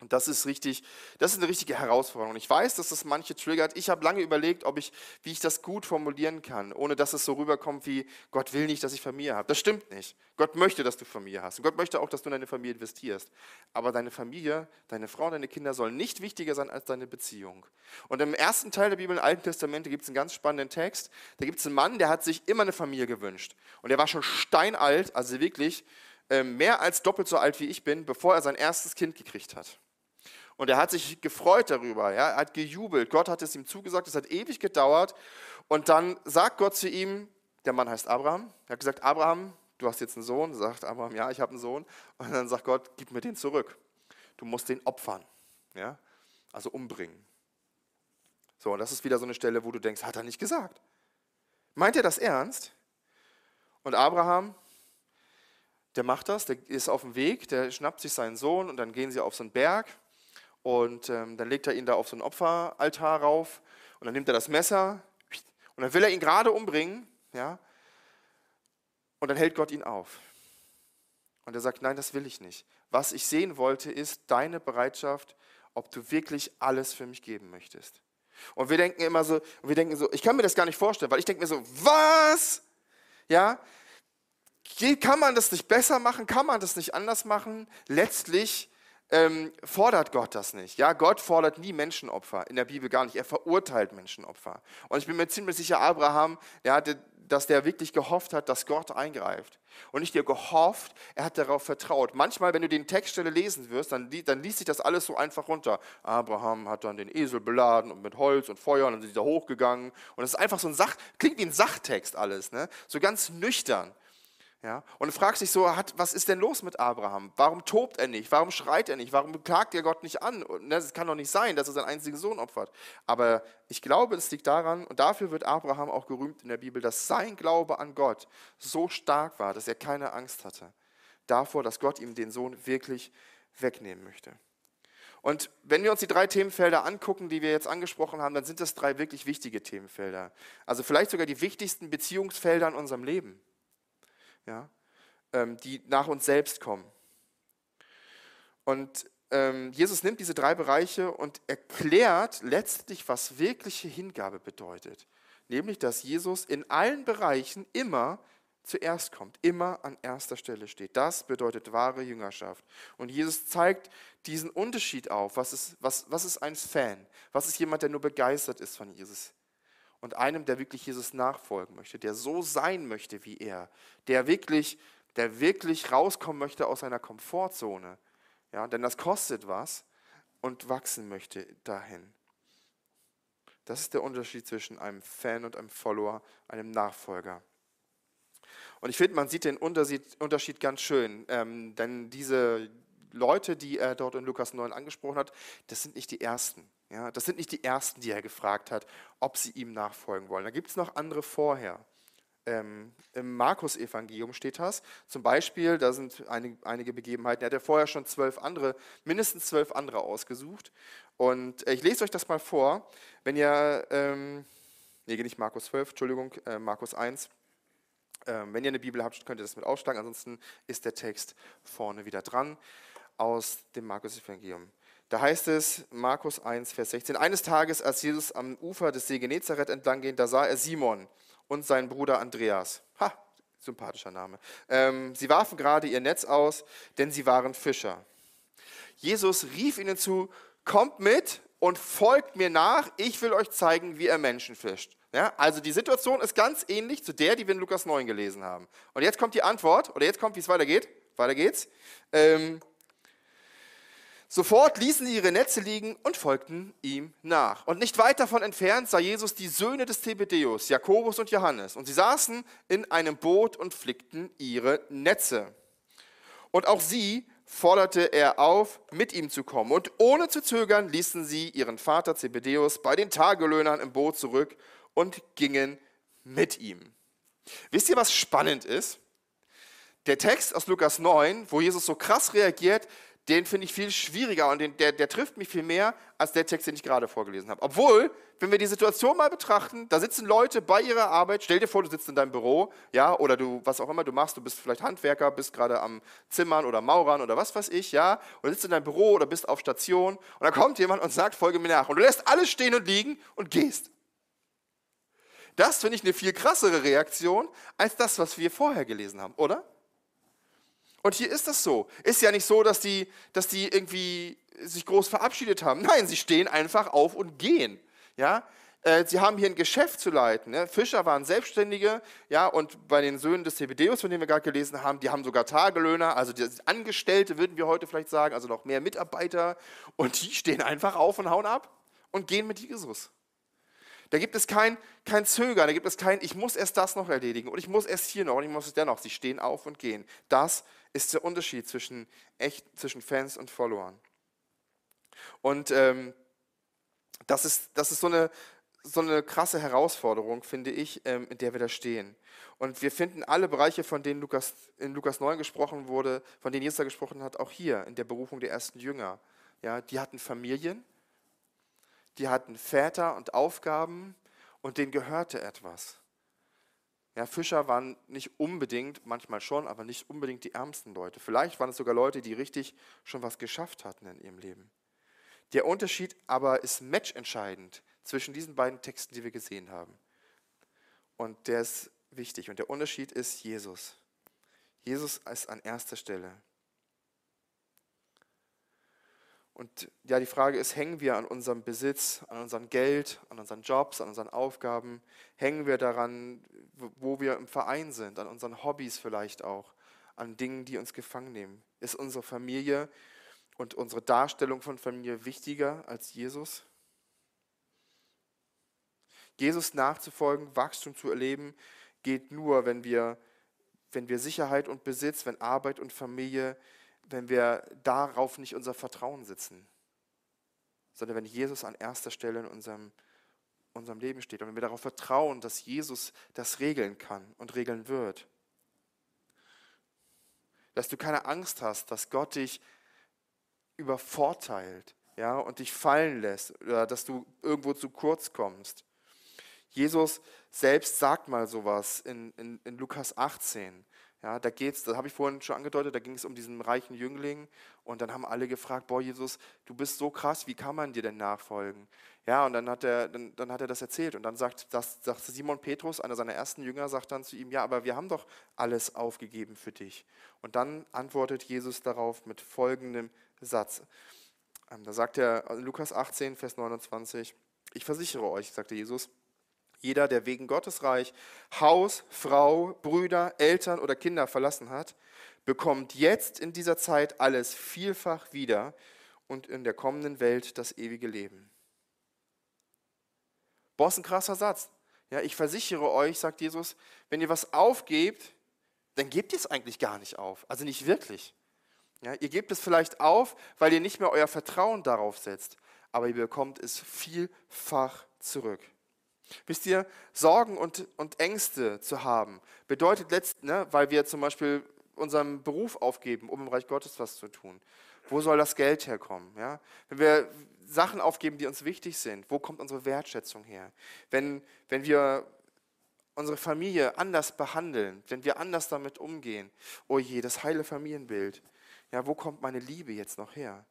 Und das ist richtig, das ist eine richtige Herausforderung. Ich weiß, dass das manche triggert. Ich habe lange überlegt, ob ich, wie ich das gut formulieren kann, ohne dass es so rüberkommt wie Gott will nicht, dass ich Familie habe. Das stimmt nicht. Gott möchte, dass du Familie hast. Und Gott möchte auch, dass du in deine Familie investierst. Aber deine Familie, deine Frau, deine Kinder sollen nicht wichtiger sein als deine Beziehung. Und im ersten Teil der Bibel, im Alten Testament, gibt es einen ganz spannenden Text. Da gibt es einen Mann, der hat sich immer eine Familie gewünscht. Und der war schon steinalt, also wirklich äh, mehr als doppelt so alt wie ich bin, bevor er sein erstes Kind gekriegt hat. Und er hat sich gefreut darüber, ja? er hat gejubelt. Gott hat es ihm zugesagt, es hat ewig gedauert. Und dann sagt Gott zu ihm, der Mann heißt Abraham, er hat gesagt, Abraham, du hast jetzt einen Sohn. Sagt Abraham, ja, ich habe einen Sohn. Und dann sagt Gott, gib mir den zurück. Du musst den opfern, ja? also umbringen. So, und das ist wieder so eine Stelle, wo du denkst, hat er nicht gesagt. Meint er das ernst? Und Abraham, der macht das, der ist auf dem Weg, der schnappt sich seinen Sohn und dann gehen sie auf so einen Berg und ähm, dann legt er ihn da auf so einen Opferaltar rauf und dann nimmt er das Messer und dann will er ihn gerade umbringen, ja, und dann hält Gott ihn auf. Und er sagt, nein, das will ich nicht. Was ich sehen wollte, ist deine Bereitschaft, ob du wirklich alles für mich geben möchtest. Und wir denken immer so, wir denken so, ich kann mir das gar nicht vorstellen, weil ich denke mir so, was? Ja? Kann man das nicht besser machen? Kann man das nicht anders machen? Letztlich ähm, fordert Gott das nicht. Ja, Gott fordert nie Menschenopfer, in der Bibel gar nicht. Er verurteilt Menschenopfer. Und ich bin mir ziemlich sicher, Abraham, der hatte, dass der wirklich gehofft hat, dass Gott eingreift. Und nicht dir gehofft, er hat darauf vertraut. Manchmal, wenn du den Textstelle lesen wirst, dann, dann liest sich das alles so einfach runter. Abraham hat dann den Esel beladen und mit Holz und Feuer und dann sind sie da hochgegangen. Und es ist einfach so ein Sach, klingt wie ein Sachtext alles, ne? so ganz nüchtern. Ja? Und du fragst dich so, hat, was ist denn los mit Abraham? Warum tobt er nicht? Warum schreit er nicht? Warum klagt er Gott nicht an? Und es kann doch nicht sein, dass er seinen einzigen Sohn opfert. Aber ich glaube, es liegt daran, und dafür wird Abraham auch gerühmt in der Bibel, dass sein Glaube an Gott so stark war, dass er keine Angst hatte davor, dass Gott ihm den Sohn wirklich wegnehmen möchte. Und wenn wir uns die drei Themenfelder angucken, die wir jetzt angesprochen haben, dann sind das drei wirklich wichtige Themenfelder. Also vielleicht sogar die wichtigsten Beziehungsfelder in unserem Leben ja, ähm, die nach uns selbst kommen. Und ähm, Jesus nimmt diese drei Bereiche und erklärt letztlich, was wirkliche Hingabe bedeutet. Nämlich, dass Jesus in allen Bereichen immer zuerst kommt, immer an erster Stelle steht. Das bedeutet wahre Jüngerschaft. Und Jesus zeigt diesen Unterschied auf. Was ist, was, was ist ein Fan? Was ist jemand, der nur begeistert ist von Jesus? Und einem, der wirklich Jesus nachfolgen möchte, der so sein möchte wie er, der wirklich, der wirklich rauskommen möchte aus seiner Komfortzone. Ja, denn das kostet was und wachsen möchte dahin. Das ist der Unterschied zwischen einem Fan und einem Follower, einem Nachfolger. Und ich finde, man sieht den Unterschied ganz schön, ähm, denn diese Leute, die er dort in Lukas 9 angesprochen hat, das sind nicht die Ersten. Ja, das sind nicht die Ersten, die er gefragt hat, ob sie ihm nachfolgen wollen. Da gibt es noch andere vorher. Ähm, Im Markus-Evangelium steht das. Zum Beispiel, da sind einige, einige Begebenheiten. Er hat ja vorher schon zwölf andere, mindestens zwölf andere ausgesucht. Und äh, ich lese euch das mal vor. Wenn ihr, ähm, nee, nicht Markus 12, Entschuldigung, äh, Markus 1. Ähm, wenn ihr eine Bibel habt, könnt ihr das mit aufschlagen. Ansonsten ist der Text vorne wieder dran aus dem Markus-Evangelium. Da heißt es, Markus 1, Vers 16, eines Tages, als Jesus am Ufer des See Genezareth entlang ging, da sah er Simon und seinen Bruder Andreas. Ha, sympathischer Name. Ähm, sie warfen gerade ihr Netz aus, denn sie waren Fischer. Jesus rief ihnen zu, kommt mit und folgt mir nach, ich will euch zeigen, wie er Menschen fischt. Ja, also die Situation ist ganz ähnlich zu der, die wir in Lukas 9 gelesen haben. Und jetzt kommt die Antwort, oder jetzt kommt, wie es weitergeht. Weiter geht's. Ähm, Sofort ließen sie ihre Netze liegen und folgten ihm nach. Und nicht weit davon entfernt sah Jesus die Söhne des Zebedeus, Jakobus und Johannes. Und sie saßen in einem Boot und flickten ihre Netze. Und auch sie forderte er auf, mit ihm zu kommen. Und ohne zu zögern ließen sie ihren Vater Zebedeus bei den Tagelöhnern im Boot zurück und gingen mit ihm. Wisst ihr, was spannend ist? Der Text aus Lukas 9, wo Jesus so krass reagiert, den finde ich viel schwieriger und den, der, der trifft mich viel mehr als der Text, den ich gerade vorgelesen habe. Obwohl, wenn wir die Situation mal betrachten, da sitzen Leute bei ihrer Arbeit, stell dir vor, du sitzt in deinem Büro, ja, oder du, was auch immer du machst, du bist vielleicht Handwerker, bist gerade am Zimmern oder Maurern oder was weiß ich, ja, oder sitzt in deinem Büro oder bist auf Station und da kommt jemand und sagt, folge mir nach und du lässt alles stehen und liegen und gehst. Das finde ich eine viel krassere Reaktion als das, was wir vorher gelesen haben, oder? Und hier ist das so. Ist ja nicht so, dass die, dass die irgendwie sich groß verabschiedet haben. Nein, sie stehen einfach auf und gehen. Ja? Äh, sie haben hier ein Geschäft zu leiten. Ne? Fischer waren Selbstständige, ja, und bei den Söhnen des Zebedeus, von denen wir gerade gelesen haben, die haben sogar Tagelöhner, also die Angestellte würden wir heute vielleicht sagen, also noch mehr Mitarbeiter, und die stehen einfach auf und hauen ab und gehen mit Jesus. Da gibt es kein, kein Zögern, da gibt es kein, ich muss erst das noch erledigen und ich muss erst hier noch und ich muss es dennoch. Sie stehen auf und gehen. Das ist der Unterschied zwischen, echt, zwischen Fans und Followern. Und ähm, das, ist, das ist so eine, so eine krasse Herausforderung, finde ich, ähm, in der wir da stehen. Und wir finden alle Bereiche, von denen Lukas, in Lukas 9 gesprochen wurde, von denen Jesus da gesprochen hat, auch hier in der Berufung der ersten Jünger. Ja, die hatten Familien, die hatten Väter und Aufgaben und denen gehörte etwas. Ja, Fischer waren nicht unbedingt, manchmal schon, aber nicht unbedingt die ärmsten Leute. Vielleicht waren es sogar Leute, die richtig schon was geschafft hatten in ihrem Leben. Der Unterschied aber ist matchentscheidend zwischen diesen beiden Texten, die wir gesehen haben. Und der ist wichtig. Und der Unterschied ist Jesus. Jesus ist an erster Stelle. Und ja, die Frage ist, hängen wir an unserem Besitz, an unserem Geld, an unseren Jobs, an unseren Aufgaben? Hängen wir daran, wo wir im Verein sind, an unseren Hobbys vielleicht auch, an Dingen, die uns gefangen nehmen? Ist unsere Familie und unsere Darstellung von Familie wichtiger als Jesus? Jesus nachzufolgen, Wachstum zu erleben, geht nur, wenn wir, wenn wir Sicherheit und Besitz, wenn Arbeit und Familie wenn wir darauf nicht unser Vertrauen setzen, sondern wenn Jesus an erster Stelle in unserem, unserem Leben steht und wenn wir darauf vertrauen, dass Jesus das regeln kann und regeln wird. Dass du keine Angst hast, dass Gott dich übervorteilt ja, und dich fallen lässt oder dass du irgendwo zu kurz kommst. Jesus selbst sagt mal sowas in, in, in Lukas 18. Ja, da geht's, das habe ich vorhin schon angedeutet, da ging es um diesen reichen Jüngling und dann haben alle gefragt, boah Jesus, du bist so krass, wie kann man dir denn nachfolgen? Ja, und dann hat er, dann, dann hat er das erzählt und dann sagt, das, sagt Simon Petrus, einer seiner ersten Jünger, sagt dann zu ihm, ja, aber wir haben doch alles aufgegeben für dich. Und dann antwortet Jesus darauf mit folgendem Satz. Ähm, da sagt er, in Lukas 18, Vers 29, ich versichere euch, sagte Jesus, jeder, der wegen Gottes Reich Haus, Frau, Brüder, Eltern oder Kinder verlassen hat, bekommt jetzt in dieser Zeit alles vielfach wieder und in der kommenden Welt das ewige Leben. Boah, ist ein krasser Satz. Ja, ich versichere euch, sagt Jesus, wenn ihr was aufgebt, dann gebt ihr es eigentlich gar nicht auf. Also nicht wirklich. Ja, ihr gebt es vielleicht auf, weil ihr nicht mehr euer Vertrauen darauf setzt, aber ihr bekommt es vielfach zurück. Wisst ihr, Sorgen und, und Ängste zu haben, bedeutet letztlich, ne, weil wir zum Beispiel unseren Beruf aufgeben, um im Reich Gottes was zu tun. Wo soll das Geld herkommen? Ja? Wenn wir Sachen aufgeben, die uns wichtig sind, wo kommt unsere Wertschätzung her? Wenn, wenn wir unsere Familie anders behandeln, wenn wir anders damit umgehen, oh je, das heile Familienbild, ja, wo kommt meine Liebe jetzt noch her?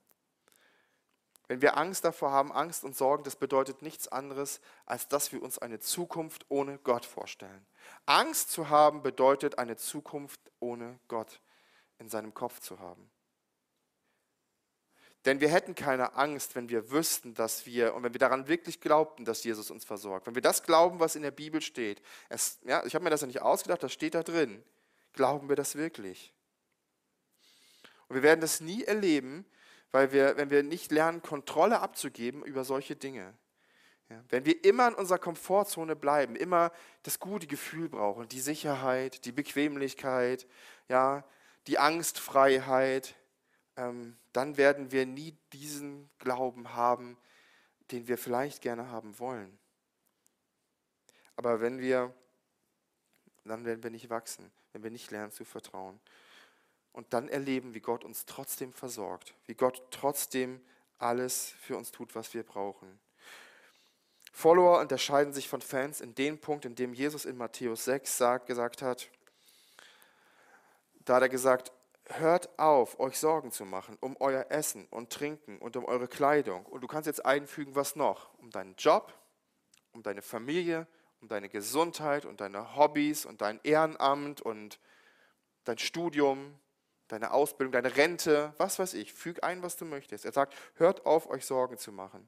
Wenn wir Angst davor haben, Angst und Sorgen, das bedeutet nichts anderes, als dass wir uns eine Zukunft ohne Gott vorstellen. Angst zu haben bedeutet eine Zukunft ohne Gott in seinem Kopf zu haben. Denn wir hätten keine Angst, wenn wir wüssten, dass wir, und wenn wir daran wirklich glaubten, dass Jesus uns versorgt. Wenn wir das glauben, was in der Bibel steht. Es, ja, ich habe mir das ja nicht ausgedacht, das steht da drin. Glauben wir das wirklich? Und wir werden das nie erleben, weil wir, wenn wir nicht lernen, Kontrolle abzugeben über solche Dinge, ja, wenn wir immer in unserer Komfortzone bleiben, immer das gute Gefühl brauchen, die Sicherheit, die Bequemlichkeit, ja, die Angstfreiheit, ähm, dann werden wir nie diesen Glauben haben, den wir vielleicht gerne haben wollen. Aber wenn wir, dann werden wir nicht wachsen, wenn wir nicht lernen zu vertrauen und dann erleben, wie Gott uns trotzdem versorgt, wie Gott trotzdem alles für uns tut, was wir brauchen. Follower unterscheiden sich von Fans in dem Punkt, in dem Jesus in Matthäus 6 sagt, gesagt hat, da hat er gesagt, hört auf, euch Sorgen zu machen um euer Essen und Trinken und um eure Kleidung. Und du kannst jetzt einfügen, was noch? Um deinen Job, um deine Familie, um deine Gesundheit und deine Hobbys und dein Ehrenamt und dein Studium deine Ausbildung, deine Rente, was weiß ich. Füg ein, was du möchtest. Er sagt, hört auf, euch Sorgen zu machen.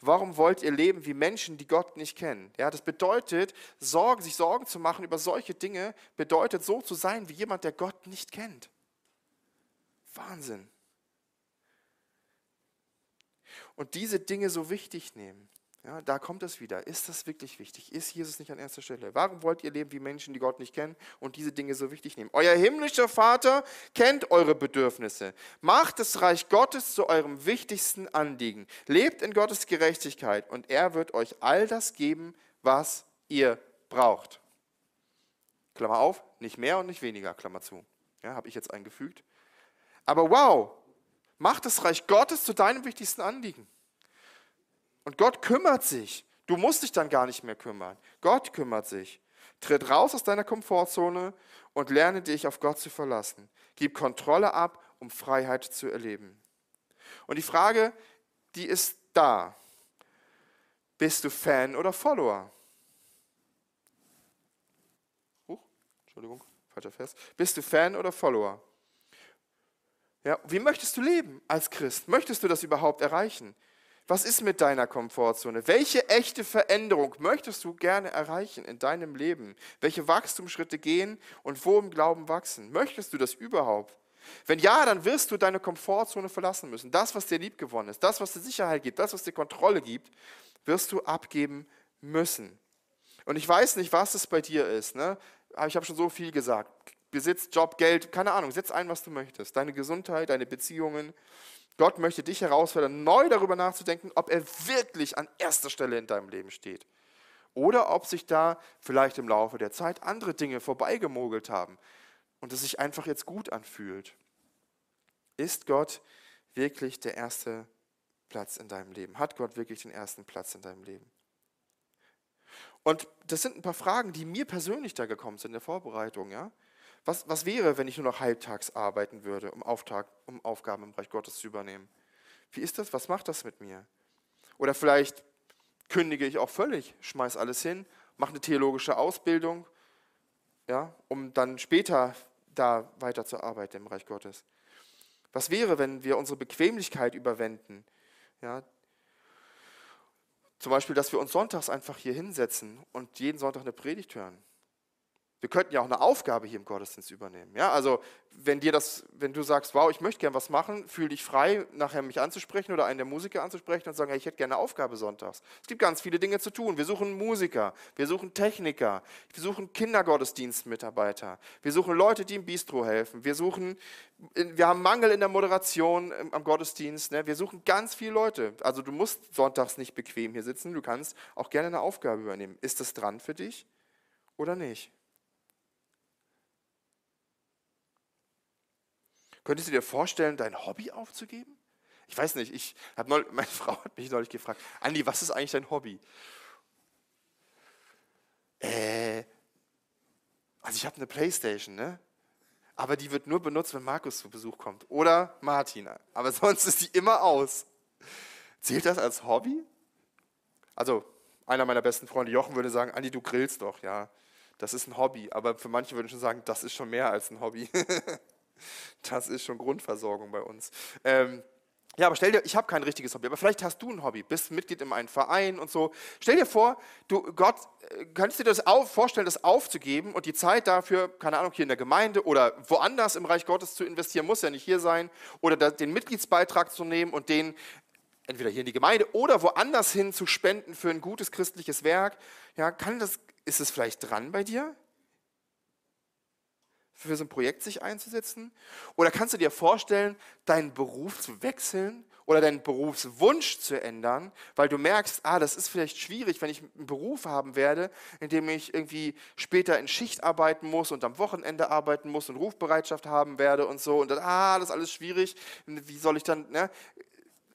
Warum wollt ihr leben wie Menschen, die Gott nicht kennen? Ja, das bedeutet, Sorgen, sich Sorgen zu machen über solche Dinge, bedeutet so zu sein wie jemand, der Gott nicht kennt. Wahnsinn. Und diese Dinge so wichtig nehmen. Ja, da kommt es wieder. Ist das wirklich wichtig? Ist Jesus nicht an erster Stelle? Warum wollt ihr leben wie Menschen, die Gott nicht kennen und diese Dinge so wichtig nehmen? Euer himmlischer Vater kennt eure Bedürfnisse. Macht das Reich Gottes zu eurem wichtigsten Anliegen. Lebt in Gottes Gerechtigkeit und er wird euch all das geben, was ihr braucht. Klammer auf, nicht mehr und nicht weniger, Klammer zu. Ja, habe ich jetzt eingefügt. Aber wow, macht das Reich Gottes zu deinem wichtigsten Anliegen. Und Gott kümmert sich. Du musst dich dann gar nicht mehr kümmern. Gott kümmert sich. Tritt raus aus deiner Komfortzone und lerne dich auf Gott zu verlassen. Gib Kontrolle ab, um Freiheit zu erleben. Und die Frage, die ist da. Bist du Fan oder Follower? Huch, Entschuldigung, falscher Vers. Bist du Fan oder Follower? Ja, wie möchtest du leben als Christ? Möchtest du das überhaupt erreichen? Was ist mit deiner Komfortzone? Welche echte Veränderung möchtest du gerne erreichen in deinem Leben? Welche Wachstumsschritte gehen und wo im Glauben wachsen? Möchtest du das überhaupt? Wenn ja, dann wirst du deine Komfortzone verlassen müssen. Das, was dir lieb gewonnen ist, das, was dir Sicherheit gibt, das, was dir Kontrolle gibt, wirst du abgeben müssen. Und ich weiß nicht, was es bei dir ist. Ne? Ich habe schon so viel gesagt. Besitz, Job, Geld, keine Ahnung. Setz ein, was du möchtest. Deine Gesundheit, deine Beziehungen. Gott möchte dich herausfordern, neu darüber nachzudenken, ob er wirklich an erster Stelle in deinem Leben steht. Oder ob sich da vielleicht im Laufe der Zeit andere Dinge vorbeigemogelt haben und es sich einfach jetzt gut anfühlt. Ist Gott wirklich der erste Platz in deinem Leben? Hat Gott wirklich den ersten Platz in deinem Leben? Und das sind ein paar Fragen, die mir persönlich da gekommen sind in der Vorbereitung. Ja? Was, was wäre, wenn ich nur noch halbtags arbeiten würde, um, Auftrag, um Aufgaben im Bereich Gottes zu übernehmen? Wie ist das? Was macht das mit mir? Oder vielleicht kündige ich auch völlig, schmeiß alles hin, mache eine theologische Ausbildung, ja, um dann später da weiterzuarbeiten im Bereich Gottes. Was wäre, wenn wir unsere Bequemlichkeit überwenden? Ja, zum Beispiel, dass wir uns sonntags einfach hier hinsetzen und jeden Sonntag eine Predigt hören. Wir könnten ja auch eine Aufgabe hier im Gottesdienst übernehmen. Ja, also wenn dir das, wenn du sagst, wow, ich möchte gerne was machen, fühl dich frei, nachher mich anzusprechen oder einen der Musiker anzusprechen und sagen, hey, ich hätte gerne eine Aufgabe sonntags. Es gibt ganz viele Dinge zu tun. Wir suchen Musiker, wir suchen Techniker, wir suchen Kindergottesdienstmitarbeiter, wir suchen Leute, die im Bistro helfen, wir suchen, wir haben Mangel in der Moderation am Gottesdienst, ne? wir suchen ganz viele Leute. Also du musst sonntags nicht bequem hier sitzen, du kannst auch gerne eine Aufgabe übernehmen. Ist das dran für dich oder nicht? Könntest du dir vorstellen, dein Hobby aufzugeben? Ich weiß nicht, ich neulich, meine Frau hat mich neulich gefragt, Andi, was ist eigentlich dein Hobby? Äh, also ich habe eine Playstation, ne? Aber die wird nur benutzt, wenn Markus zu Besuch kommt. Oder Martin. Aber sonst ist die immer aus. Zählt das als Hobby? Also, einer meiner besten Freunde, Jochen, würde sagen, Andi, du grillst doch, ja. Das ist ein Hobby. Aber für manche würden schon sagen, das ist schon mehr als ein Hobby. Das ist schon Grundversorgung bei uns. Ähm, ja, aber stell dir, ich habe kein richtiges Hobby, aber vielleicht hast du ein Hobby, bist Mitglied in einem Verein und so. Stell dir vor, du, Gott, äh, du dir das auf, vorstellen, das aufzugeben und die Zeit dafür, keine Ahnung, hier in der Gemeinde oder woanders im Reich Gottes zu investieren, muss ja nicht hier sein, oder den Mitgliedsbeitrag zu nehmen und den entweder hier in die Gemeinde oder woanders hin zu spenden für ein gutes christliches Werk. Ja, kann das, ist es vielleicht dran bei dir? Für so ein Projekt sich einzusetzen? Oder kannst du dir vorstellen, deinen Beruf zu wechseln oder deinen Berufswunsch zu ändern, weil du merkst, ah, das ist vielleicht schwierig, wenn ich einen Beruf haben werde, in dem ich irgendwie später in Schicht arbeiten muss und am Wochenende arbeiten muss und Rufbereitschaft haben werde und so und dann, ah, das ist alles schwierig. Wie soll ich dann, ne?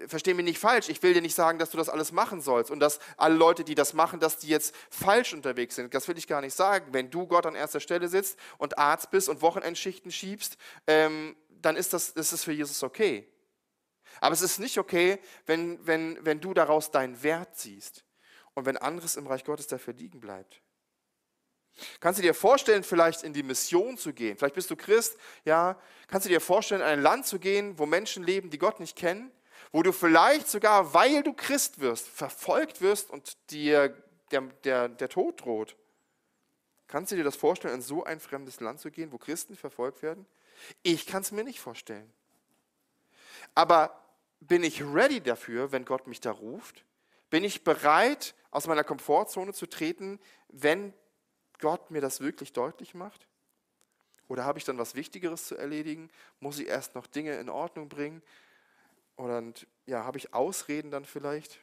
Versteh mich nicht falsch, ich will dir nicht sagen, dass du das alles machen sollst und dass alle Leute, die das machen, dass die jetzt falsch unterwegs sind. Das will ich gar nicht sagen. Wenn du Gott an erster Stelle sitzt und Arzt bist und Wochenendschichten schiebst, ähm, dann ist das, das ist für Jesus okay. Aber es ist nicht okay, wenn, wenn, wenn du daraus deinen Wert siehst und wenn anderes im Reich Gottes dafür liegen bleibt. Kannst du dir vorstellen, vielleicht in die Mission zu gehen? Vielleicht bist du Christ, ja. Kannst du dir vorstellen, in ein Land zu gehen, wo Menschen leben, die Gott nicht kennen? Wo du vielleicht sogar, weil du Christ wirst, verfolgt wirst und dir der, der, der Tod droht. Kannst du dir das vorstellen, in so ein fremdes Land zu gehen, wo Christen verfolgt werden? Ich kann es mir nicht vorstellen. Aber bin ich ready dafür, wenn Gott mich da ruft? Bin ich bereit, aus meiner Komfortzone zu treten, wenn Gott mir das wirklich deutlich macht? Oder habe ich dann was Wichtigeres zu erledigen? Muss ich erst noch Dinge in Ordnung bringen? Oder ja, habe ich Ausreden dann vielleicht?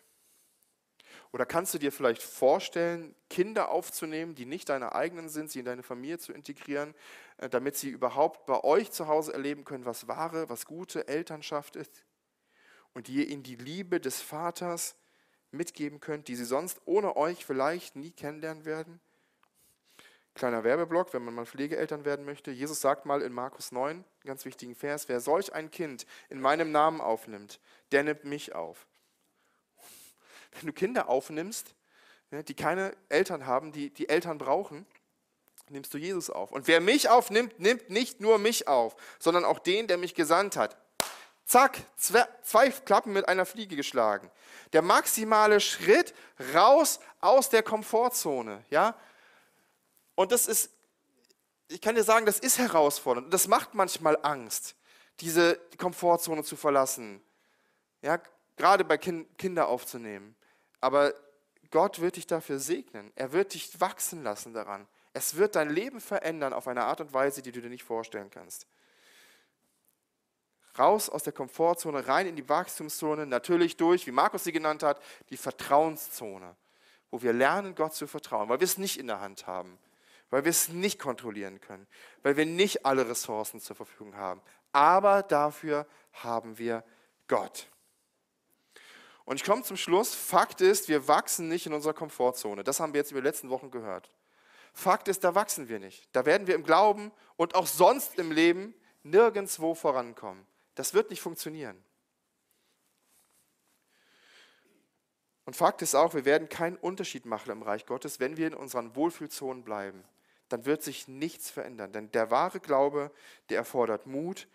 Oder kannst du dir vielleicht vorstellen, Kinder aufzunehmen, die nicht deine eigenen sind, sie in deine Familie zu integrieren, äh, damit sie überhaupt bei euch zu Hause erleben können, was wahre, was gute Elternschaft ist? Und ihr ihnen die Liebe des Vaters mitgeben könnt, die sie sonst ohne euch vielleicht nie kennenlernen werden? Kleiner Werbeblock, wenn man mal Pflegeeltern werden möchte. Jesus sagt mal in Markus 9, einen ganz wichtigen Vers, wer solch ein Kind in meinem Namen aufnimmt, der nimmt mich auf. Wenn du Kinder aufnimmst, die keine Eltern haben, die die Eltern brauchen, nimmst du Jesus auf. Und wer mich aufnimmt, nimmt nicht nur mich auf, sondern auch den, der mich gesandt hat. Zack, zwei Klappen mit einer Fliege geschlagen. Der maximale Schritt raus aus der Komfortzone, ja? Und das ist, ich kann dir sagen, das ist herausfordernd. Das macht manchmal Angst, diese Komfortzone zu verlassen. Ja, gerade bei kind, Kinder aufzunehmen. Aber Gott wird dich dafür segnen. Er wird dich wachsen lassen daran. Es wird dein Leben verändern auf eine Art und Weise, die du dir nicht vorstellen kannst. Raus aus der Komfortzone, rein in die Wachstumszone, natürlich durch, wie Markus sie genannt hat, die Vertrauenszone, wo wir lernen, Gott zu vertrauen, weil wir es nicht in der Hand haben, weil wir es nicht kontrollieren können, weil wir nicht alle Ressourcen zur Verfügung haben. Aber dafür haben wir Gott. Und ich komme zum Schluss. Fakt ist, wir wachsen nicht in unserer Komfortzone. Das haben wir jetzt über die letzten Wochen gehört. Fakt ist, da wachsen wir nicht. Da werden wir im Glauben und auch sonst im Leben nirgendwo vorankommen. Das wird nicht funktionieren. Und Fakt ist auch, wir werden keinen Unterschied machen im Reich Gottes, wenn wir in unseren Wohlfühlzonen bleiben. Dann wird sich nichts verändern. Denn der wahre Glaube, der erfordert Mut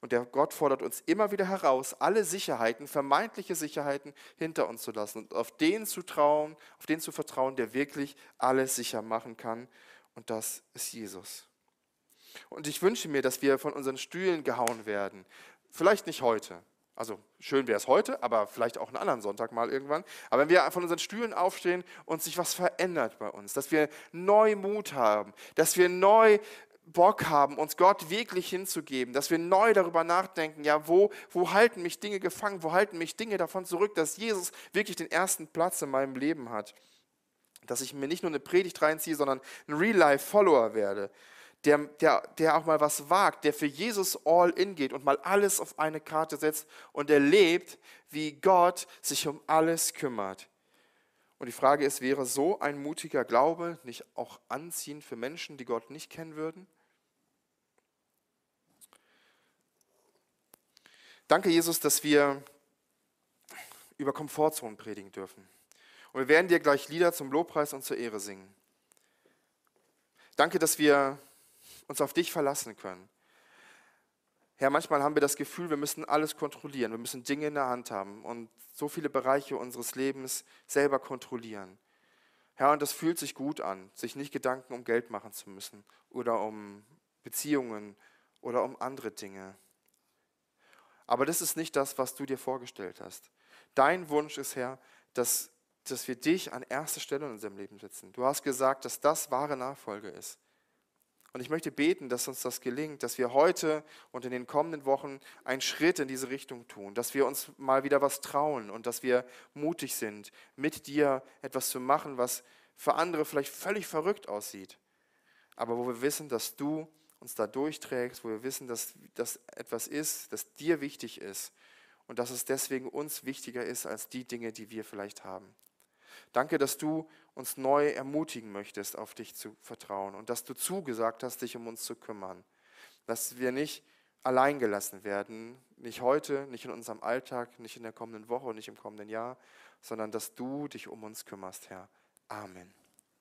und der Gott fordert uns immer wieder heraus, alle Sicherheiten, vermeintliche Sicherheiten hinter uns zu lassen und auf den zu trauen, auf den zu vertrauen, der wirklich alles sicher machen kann. Und das ist Jesus. Und ich wünsche mir, dass wir von unseren Stühlen gehauen werden, Vielleicht nicht heute. Also schön wäre es heute, aber vielleicht auch einen anderen Sonntag mal irgendwann. Aber wenn wir von unseren Stühlen aufstehen und sich was verändert bei uns, dass wir neu Mut haben, dass wir neu Bock haben, uns Gott wirklich hinzugeben, dass wir neu darüber nachdenken, ja, wo, wo halten mich Dinge gefangen, wo halten mich Dinge davon zurück, dass Jesus wirklich den ersten Platz in meinem Leben hat. Dass ich mir nicht nur eine Predigt reinziehe, sondern ein Real-Life-Follower werde der, der, der auch mal was wagt, der für Jesus all in geht und mal alles auf eine Karte setzt und erlebt, wie Gott sich um alles kümmert. Und die Frage ist, wäre so ein mutiger Glaube nicht auch anziehend für Menschen, die Gott nicht kennen würden? Danke, Jesus, dass wir über Komfortzonen predigen dürfen. Und wir werden dir gleich Lieder zum Lobpreis und zur Ehre singen. Danke, dass wir uns auf dich verlassen können. Herr, manchmal haben wir das Gefühl, wir müssen alles kontrollieren, wir müssen Dinge in der Hand haben und so viele Bereiche unseres Lebens selber kontrollieren. Herr, und das fühlt sich gut an, sich nicht Gedanken um Geld machen zu müssen oder um Beziehungen oder um andere Dinge. Aber das ist nicht das, was du dir vorgestellt hast. Dein Wunsch ist, Herr, dass, dass wir dich an erster Stelle in unserem Leben setzen. Du hast gesagt, dass das wahre Nachfolge ist. Und ich möchte beten, dass uns das gelingt, dass wir heute und in den kommenden Wochen einen Schritt in diese Richtung tun, dass wir uns mal wieder was trauen und dass wir mutig sind, mit dir etwas zu machen, was für andere vielleicht völlig verrückt aussieht, aber wo wir wissen, dass du uns da durchträgst, wo wir wissen, dass das etwas ist, das dir wichtig ist und dass es deswegen uns wichtiger ist als die Dinge, die wir vielleicht haben. Danke, dass du uns neu ermutigen möchtest, auf dich zu vertrauen und dass du zugesagt hast, dich um uns zu kümmern. Dass wir nicht allein gelassen werden, nicht heute, nicht in unserem Alltag, nicht in der kommenden Woche, nicht im kommenden Jahr, sondern dass du dich um uns kümmerst, Herr. Amen.